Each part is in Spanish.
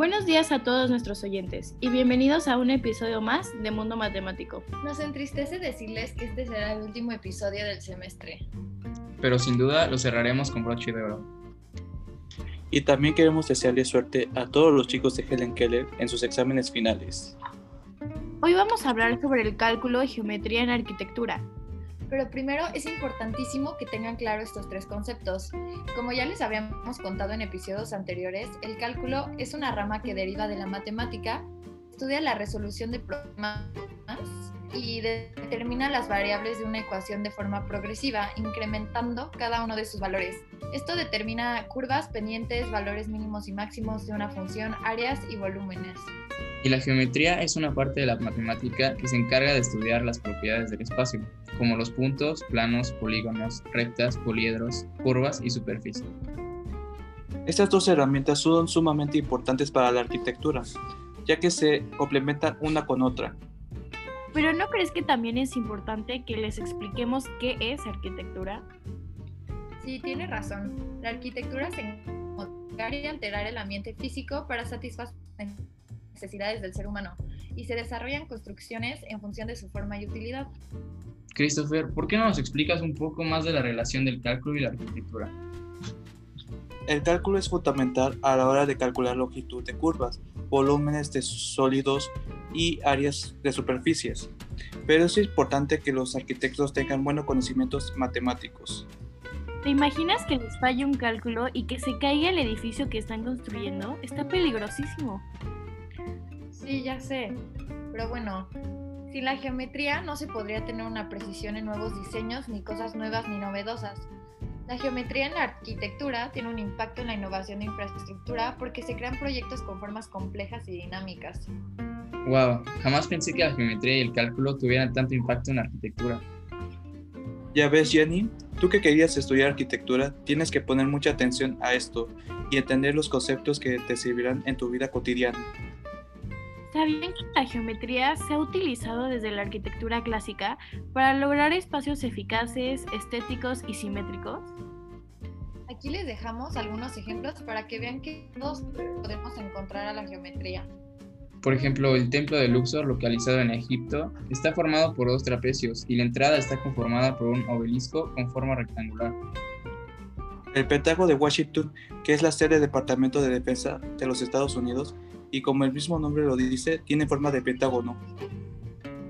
Buenos días a todos nuestros oyentes y bienvenidos a un episodio más de Mundo Matemático. Nos entristece decirles que este será el último episodio del semestre. Pero sin duda lo cerraremos con broche de oro. Y también queremos desearle suerte a todos los chicos de Helen Keller en sus exámenes finales. Hoy vamos a hablar sobre el cálculo y geometría en arquitectura, pero primero es importantísimo que tengan claro estos tres conceptos. Como ya les habíamos contado en episodios anteriores, el cálculo es una rama que deriva de la matemática, estudia la resolución de problemas y determina las variables de una ecuación de forma progresiva, incrementando cada uno de sus valores. Esto determina curvas, pendientes, valores mínimos y máximos de una función, áreas y volúmenes. Y la geometría es una parte de la matemática que se encarga de estudiar las propiedades del espacio, como los puntos, planos, polígonos, rectas, poliedros, curvas y superficie. Estas dos herramientas son sumamente importantes para la arquitectura, ya que se complementan una con otra. Pero ¿no crees que también es importante que les expliquemos qué es arquitectura? Sí, tiene razón. La arquitectura se encarga de alterar el ambiente físico para satisfacer necesidades del ser humano y se desarrollan construcciones en función de su forma y utilidad. Christopher, ¿por qué no nos explicas un poco más de la relación del cálculo y la arquitectura? El cálculo es fundamental a la hora de calcular longitud de curvas, volúmenes de sólidos y áreas de superficies, pero es importante que los arquitectos tengan buenos conocimientos matemáticos. ¿Te imaginas que les falle un cálculo y que se caiga el edificio que están construyendo? Está peligrosísimo. Sí, ya sé. Pero bueno, sin la geometría no se podría tener una precisión en nuevos diseños, ni cosas nuevas ni novedosas. La geometría en la arquitectura tiene un impacto en la innovación de infraestructura porque se crean proyectos con formas complejas y dinámicas. Wow, jamás pensé que la geometría y el cálculo tuvieran tanto impacto en la arquitectura. Ya ves, Jenny, tú que querías estudiar arquitectura, tienes que poner mucha atención a esto y entender los conceptos que te servirán en tu vida cotidiana. ¿Sabían que la geometría se ha utilizado desde la arquitectura clásica para lograr espacios eficaces, estéticos y simétricos? Aquí les dejamos algunos ejemplos para que vean que todos podemos encontrar a la geometría. Por ejemplo, el templo de Luxor, localizado en Egipto, está formado por dos trapecios y la entrada está conformada por un obelisco con forma rectangular. El Pentágono de Washington, que es la sede del Departamento de Defensa de los Estados Unidos, y como el mismo nombre lo dice, tiene forma de pentágono.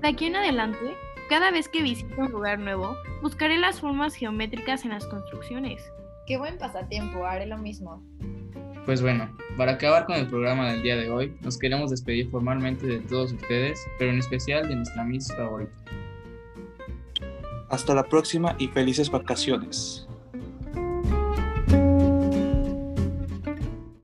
De aquí en adelante, cada vez que visite un lugar nuevo, buscaré las formas geométricas en las construcciones. Qué buen pasatiempo, haré lo mismo. Pues bueno, para acabar con el programa del día de hoy, nos queremos despedir formalmente de todos ustedes, pero en especial de nuestra Miss favorita. Hasta la próxima y felices vacaciones.